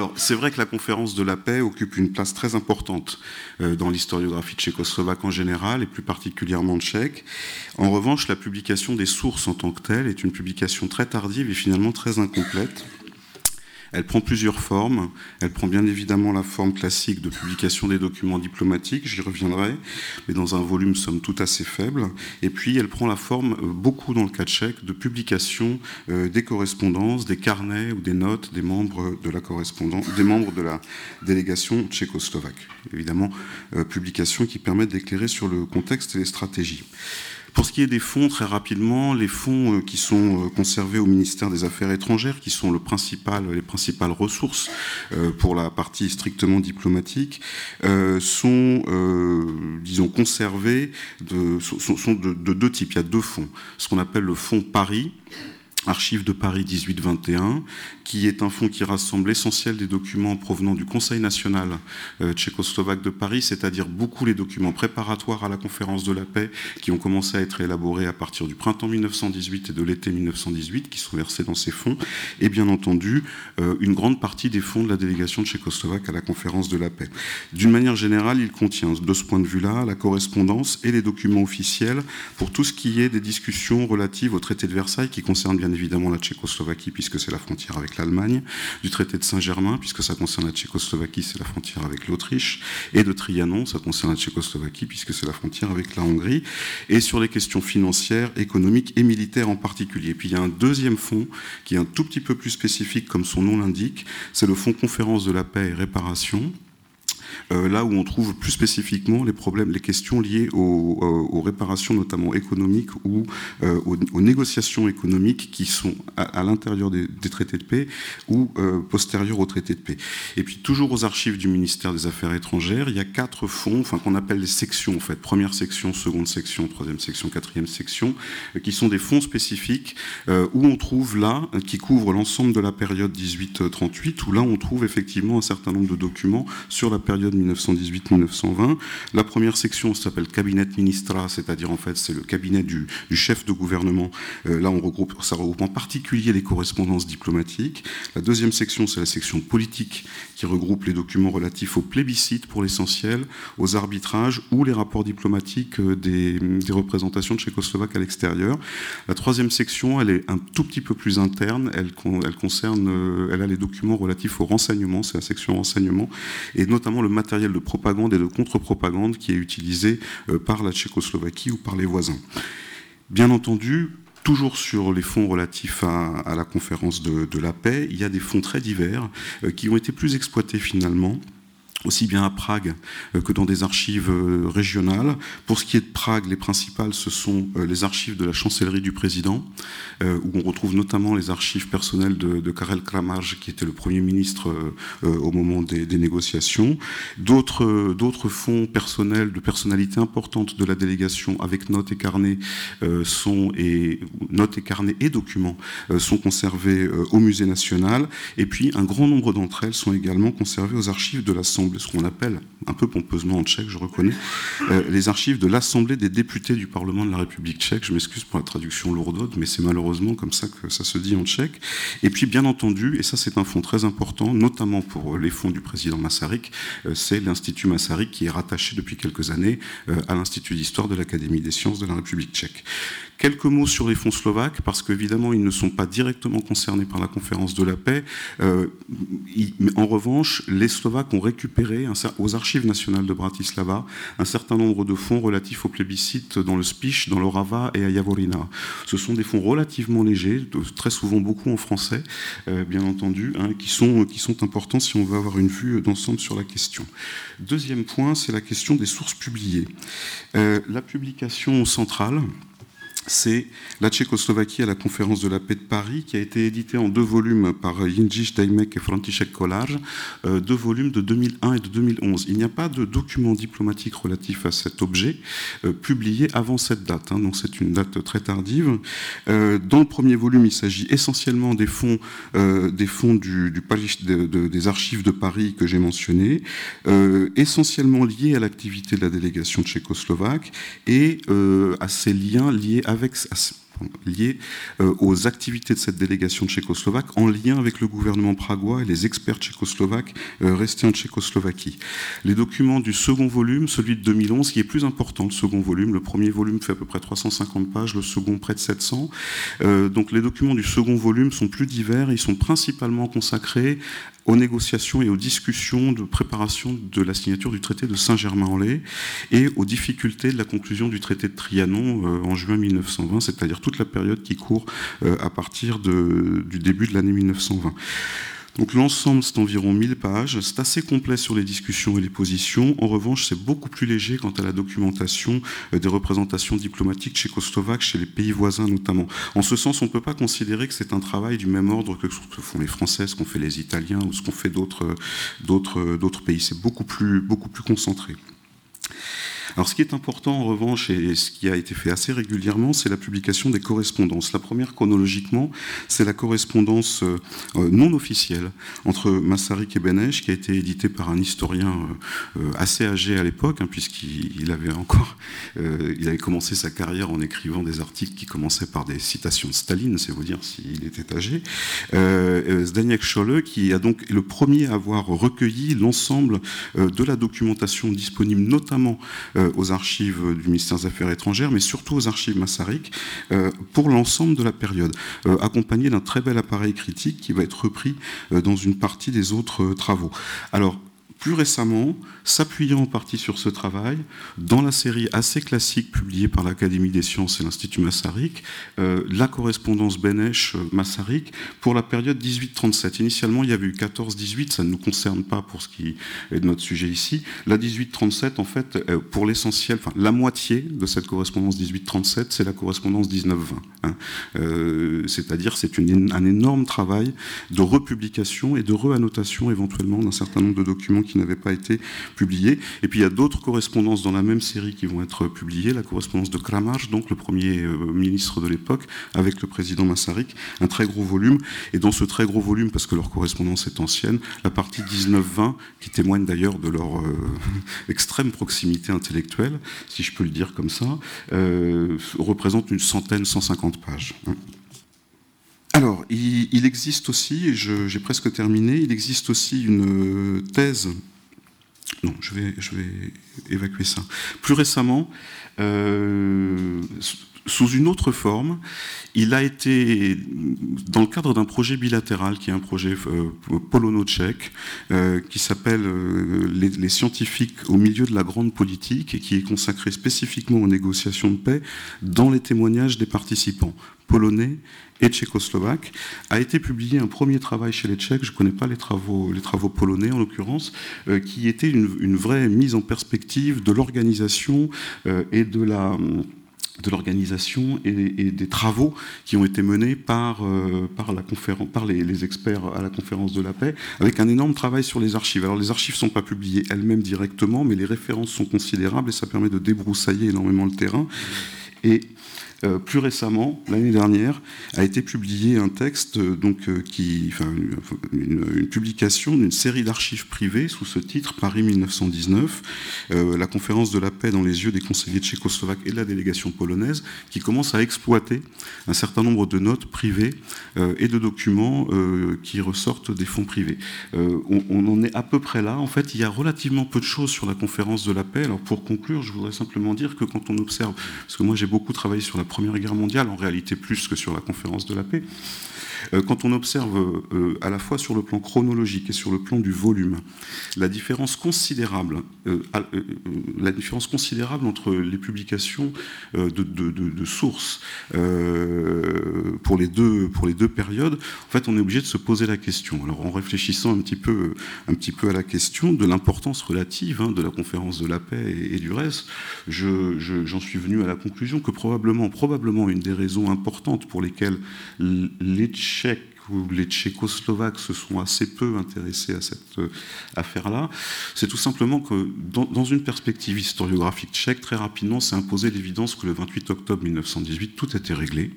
Alors, c'est vrai que la conférence de la paix occupe une place très importante euh, dans l'historiographie tchécoslovaque en général et plus particulièrement tchèque. En revanche, la publication des sources en tant que telle est une publication très tardive et finalement très incomplète. Elle prend plusieurs formes. Elle prend bien évidemment la forme classique de publication des documents diplomatiques, j'y reviendrai, mais dans un volume somme toute assez faible. Et puis elle prend la forme, euh, beaucoup dans le cas tchèque, de publication euh, des correspondances, des carnets ou des notes des membres de la correspondance, des membres de la délégation tchécoslovaque. Évidemment, euh, publication qui permettent d'éclairer sur le contexte et les stratégies. Pour ce qui est des fonds, très rapidement, les fonds euh, qui sont euh, conservés au ministère des Affaires étrangères, qui sont les principales ressources euh, pour la partie strictement diplomatique, sont, disons, conservés sont, de deux types. Il y a deux fonds. Ce qu'on appelle le fonds Paris, Archives de Paris 1821, qui est un fonds qui rassemble l'essentiel des documents provenant du Conseil national euh, tchécoslovaque de Paris, c'est-à-dire beaucoup les documents préparatoires à la conférence de la paix qui ont commencé à être élaborés à partir du printemps 1918 et de l'été 1918, qui sont versés dans ces fonds, et bien entendu euh, une grande partie des fonds de la délégation tchécoslovaque à la conférence de la paix. D'une manière générale, il contient de ce point de vue-là la correspondance et les documents officiels pour tout ce qui est des discussions relatives au traité de Versailles qui concerne bien évidemment la Tchécoslovaquie, puisque c'est la frontière avec l'Allemagne, du traité de Saint-Germain, puisque ça concerne la Tchécoslovaquie, c'est la frontière avec l'Autriche, et de Trianon, ça concerne la Tchécoslovaquie, puisque c'est la frontière avec la Hongrie, et sur les questions financières, économiques et militaires en particulier. Puis il y a un deuxième fonds qui est un tout petit peu plus spécifique, comme son nom l'indique, c'est le Fonds Conférence de la paix et réparation, là où on trouve plus spécifiquement les problèmes, les questions liées aux, euh, réparations notamment économiques ou euh, aux, négociations économiques qui sont à, l'intérieur des, traités de paix ou postérieurs aux traités de paix. Et puis toujours aux archives du ministère des Affaires étrangères, il y a quatre fonds, enfin qu'on appelle les sections en fait, première section, seconde section, troisième section, quatrième section, qui sont des fonds spécifiques où on trouve là, qui couvrent l'ensemble de la période 18-38, où là on trouve effectivement un certain nombre de documents sur la période 1918-1920. La première section s'appelle cabinet ministra, c'est-à-dire en fait c'est le cabinet du, chef de gouvernement. Euh, là, on regroupe, ça regroupe en particulier les correspondances diplomatiques. La deuxième section, c'est la section politique qui regroupe les documents relatifs au plébiscite pour l'essentiel, aux arbitrages ou les rapports diplomatiques euh, des, représentations de tchécoslovaques à l'extérieur. La troisième section, elle est un tout petit peu plus interne. Elle, elle concerne, euh, elle a les documents relatifs au renseignement, c'est la section renseignement, et notamment le matériel de propagande et de contre-propagande qui est utilisé euh, par la Tchécoslovaquie ou par les voisins. Bien entendu, Toujours sur les fonds relatifs à, la conférence de, la paix, il y a des fonds très divers euh, qui ont été plus exploités finalement aussi bien à Prague euh, que dans des archives euh, régionales. Pour ce qui est de Prague, les principales, ce sont euh, les archives de la chancellerie du président, où on retrouve notamment les archives personnelles de, Karel Kramaj, qui était le Premier ministre au moment des, négociations. D'autres fonds personnels de personnalités importantes de la délégation, avec notes et carnets, sont, et, notes et carnets et documents, sont conservés au Musée national. Et puis, un grand nombre d'entre elles sont également conservées aux archives de l'Assemblée ce qu'on appelle, un peu pompeusement en tchèque, je reconnais, euh, les archives de l'Assemblée des députés du Parlement de la République tchèque. Je m'excuse pour la traduction lourde, mais c'est malheureusement comme ça que ça se dit en tchèque. Et puis, bien entendu, et ça c'est un fonds très important, notamment pour les fonds du président Massarik, euh, c'est l'Institut Massarik qui est rattaché depuis quelques années euh, à l'Institut d'histoire de l'Académie des sciences de la République tchèque. Quelques mots sur les fonds slovaques, parce qu'évidemment, ils ne sont pas directement concernés par la conférence de la paix. en revanche, les Slovaques ont récupéré aux archives nationales de Bratislava un certain nombre de fonds relatifs au plébiscite dans le Spiš, dans l'Orava et à Javorina. Ce sont des fonds relativement légers, très souvent beaucoup en français, euh, bien entendu, hein, qui, sont, qui sont importants si on veut avoir une vue d'ensemble sur la question. Deuxième point, c'est la question des sources publiées. Euh, la publication centrale, c'est la Tchécoslovaquie à la conférence de la paix de Paris, qui a été édité en deux volumes par Jindřich Dejmek et František Kolář, euh, deux volumes de 2001 et de 2011. Il n'y a pas de document diplomatique relatif à cet objet euh, publié avant cette date, hein, donc c'est une date très tardive. Euh, dans le premier volume, il s'agit essentiellement des fonds, des, archives de Paris que j'ai mentionnés, essentiellement liés à l'activité de la délégation tchécoslovaque et à ces liens liés avec liées aux activités de cette délégation tchécoslovaque en lien avec le gouvernement pragois et les experts tchécoslovaques restés en Tchécoslovaquie. Les documents du second volume, celui de 2011, qui est plus important, le second volume, le premier volume fait à peu près 350 pages, le second près de 700. donc les documents du second volume sont plus divers, ils sont principalement consacrés aux négociations et aux discussions de préparation de la signature du traité de Saint-Germain-en-Laye et aux difficultés de la conclusion du traité de Trianon euh, en juin 1920, c'est-à-dire toute la période qui court euh, à partir du début de l'année 1920. Donc l'ensemble, c'est environ 1000 pages. C'est assez complet sur les discussions et les positions. En revanche, c'est beaucoup plus léger quant à la documentation euh, des représentations diplomatiques tchécoslovaques chez les pays voisins notamment. En ce sens, on ne peut pas considérer que c'est un travail du même ordre que ce que font les Français, ce qu'ont fait les Italiens ou ce qu'ont fait d'autres pays. C'est beaucoup plus, beaucoup plus concentré. Alors ce qui est important en revanche, et ce qui a été fait assez régulièrement, c'est la publication des correspondances. La première chronologiquement, c'est la correspondance euh, euh, non officielle entre Massarik et Benesch, qui a été éditée par un historien euh, assez âgé à l'époque, hein, puisqu'il avait encore, il avait commencé sa carrière en écrivant des articles qui commençaient par des citations de Staline, c'est vous dire s'il était âgé. Zdaniak Scholle, qui a donc le premier à avoir recueilli l'ensemble de la documentation disponible, notamment euh, aux archives du ministère des Affaires étrangères, mais surtout aux archives Massaric, euh, pour l'ensemble de la période, euh, accompagné d'un très bel appareil critique qui va être repris dans une partie des autres travaux. Alors, plus récemment, s'appuyant en partie sur ce travail, dans la série assez classique publiée par l'Académie des sciences et l'Institut Massaric, euh, la correspondance Benesch-Massaric pour la période 1837. Initialement, il y avait eu 14-18, ça ne nous concerne pas pour ce qui est de notre sujet ici. La 1837, en fait, euh, pour l'essentiel, enfin, la moitié de cette correspondance 1837, c'est la correspondance 1920. Hein. Euh, c'est-à-dire, c'est un énorme travail de republication et de reannotation éventuellement d'un certain nombre de documents qui n'avaient pas été publiés. Et puis il y a d'autres correspondances dans la même série qui vont être publiées. La correspondance de Kramach, donc le premier euh, ministre de l'époque, avec le président Massarik, un très gros volume. Et dans ce très gros volume, parce que leur correspondance est ancienne, la partie 19-20, qui témoigne d'ailleurs de leur euh, extrême proximité intellectuelle, si je peux le dire comme ça, euh, représente une centaine, 150 pages. Alors, il, existe aussi, et j'ai presque terminé, il existe aussi une euh, thèse. Non, je vais, évacuer ça. Plus récemment, euh, sous une autre forme, il a été, dans le cadre d'un projet bilatéral, qui est un projet euh, polono-tchèque, qui s'appelle les, scientifiques au milieu de la grande politique et qui est consacré spécifiquement aux négociations de paix dans les témoignages des participants polonais et tchécoslovaque, a été publié un premier travail chez les Tchèques, je ne connais pas les travaux, les travaux polonais en l'occurrence, euh, qui était une, vraie mise en perspective de l'organisation euh, et de la de l'organisation et, des travaux qui ont été menés par, euh, par, la par les, les, experts à la conférence de la paix, avec un énorme travail sur les archives. Alors les archives ne sont pas publiées elles-mêmes directement, mais les références sont considérables et ça permet de débroussailler énormément le terrain. Et euh, plus récemment, l'année dernière, a été publié un texte, euh, donc, euh, qui, une, publication d'une série d'archives privées sous ce titre Paris 1919, la conférence de la paix dans les yeux des conseillers tchécoslovaques et de la délégation polonaise, qui commence à exploiter un certain nombre de notes privées et de documents qui ressortent des fonds privés. On, en est à peu près là. En fait, il y a relativement peu de choses sur la conférence de la paix. Alors, pour conclure, je voudrais simplement dire que quand on observe, parce que moi j'ai beaucoup travaillé sur la Première Guerre mondiale, en réalité plus que sur la conférence de la paix. Euh, quand on observe euh, à la fois sur le plan chronologique et sur le plan du volume, la différence considérable, euh, la différence considérable entre les publications de, sources pour, les deux, pour les deux périodes, en fait, on est obligé de se poser la question. Alors, en réfléchissant un petit peu, un petit peu à la question de l'importance relative hein, de la conférence de la paix et, du reste, j'en suis venu à la conclusion que probablement, probablement une des raisons importantes pour lesquelles les Tchèques ou les Tchécoslovaques se sont assez peu intéressés à cette euh, affaire-là, c'est tout simplement que dans, une perspective historiographique tchèque, très rapidement s'est imposé l'évidence que le 28 octobre 1918, tout était réglé,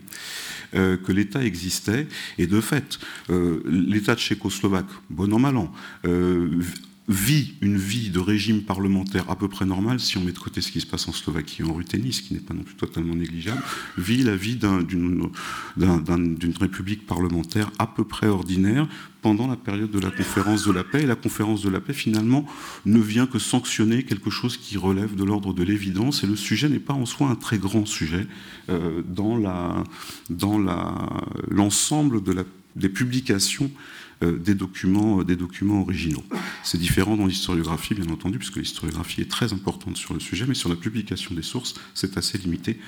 euh, que l'État existait, et de fait, euh, l'État tchécoslovaque, bon an mal an, vit une vie de régime parlementaire à peu près normale, si on met de côté ce qui se passe en Slovaquie et en Ruthénie, ce qui n'est pas non plus totalement négligeable, vit la vie d'une république parlementaire à peu près ordinaire pendant la période de la conférence de la paix. Et la conférence de la paix, finalement, ne vient que sanctionner quelque chose qui relève de l'ordre de l'évidence. Et le sujet n'est pas en soi un très grand sujet euh, dans l'ensemble des publications des, documents, euh, des documents originaux. C'est différent dans l'historiographie, bien entendu, puisque l'historiographie est très importante sur le sujet, mais sur la publication des sources, c'est assez limité,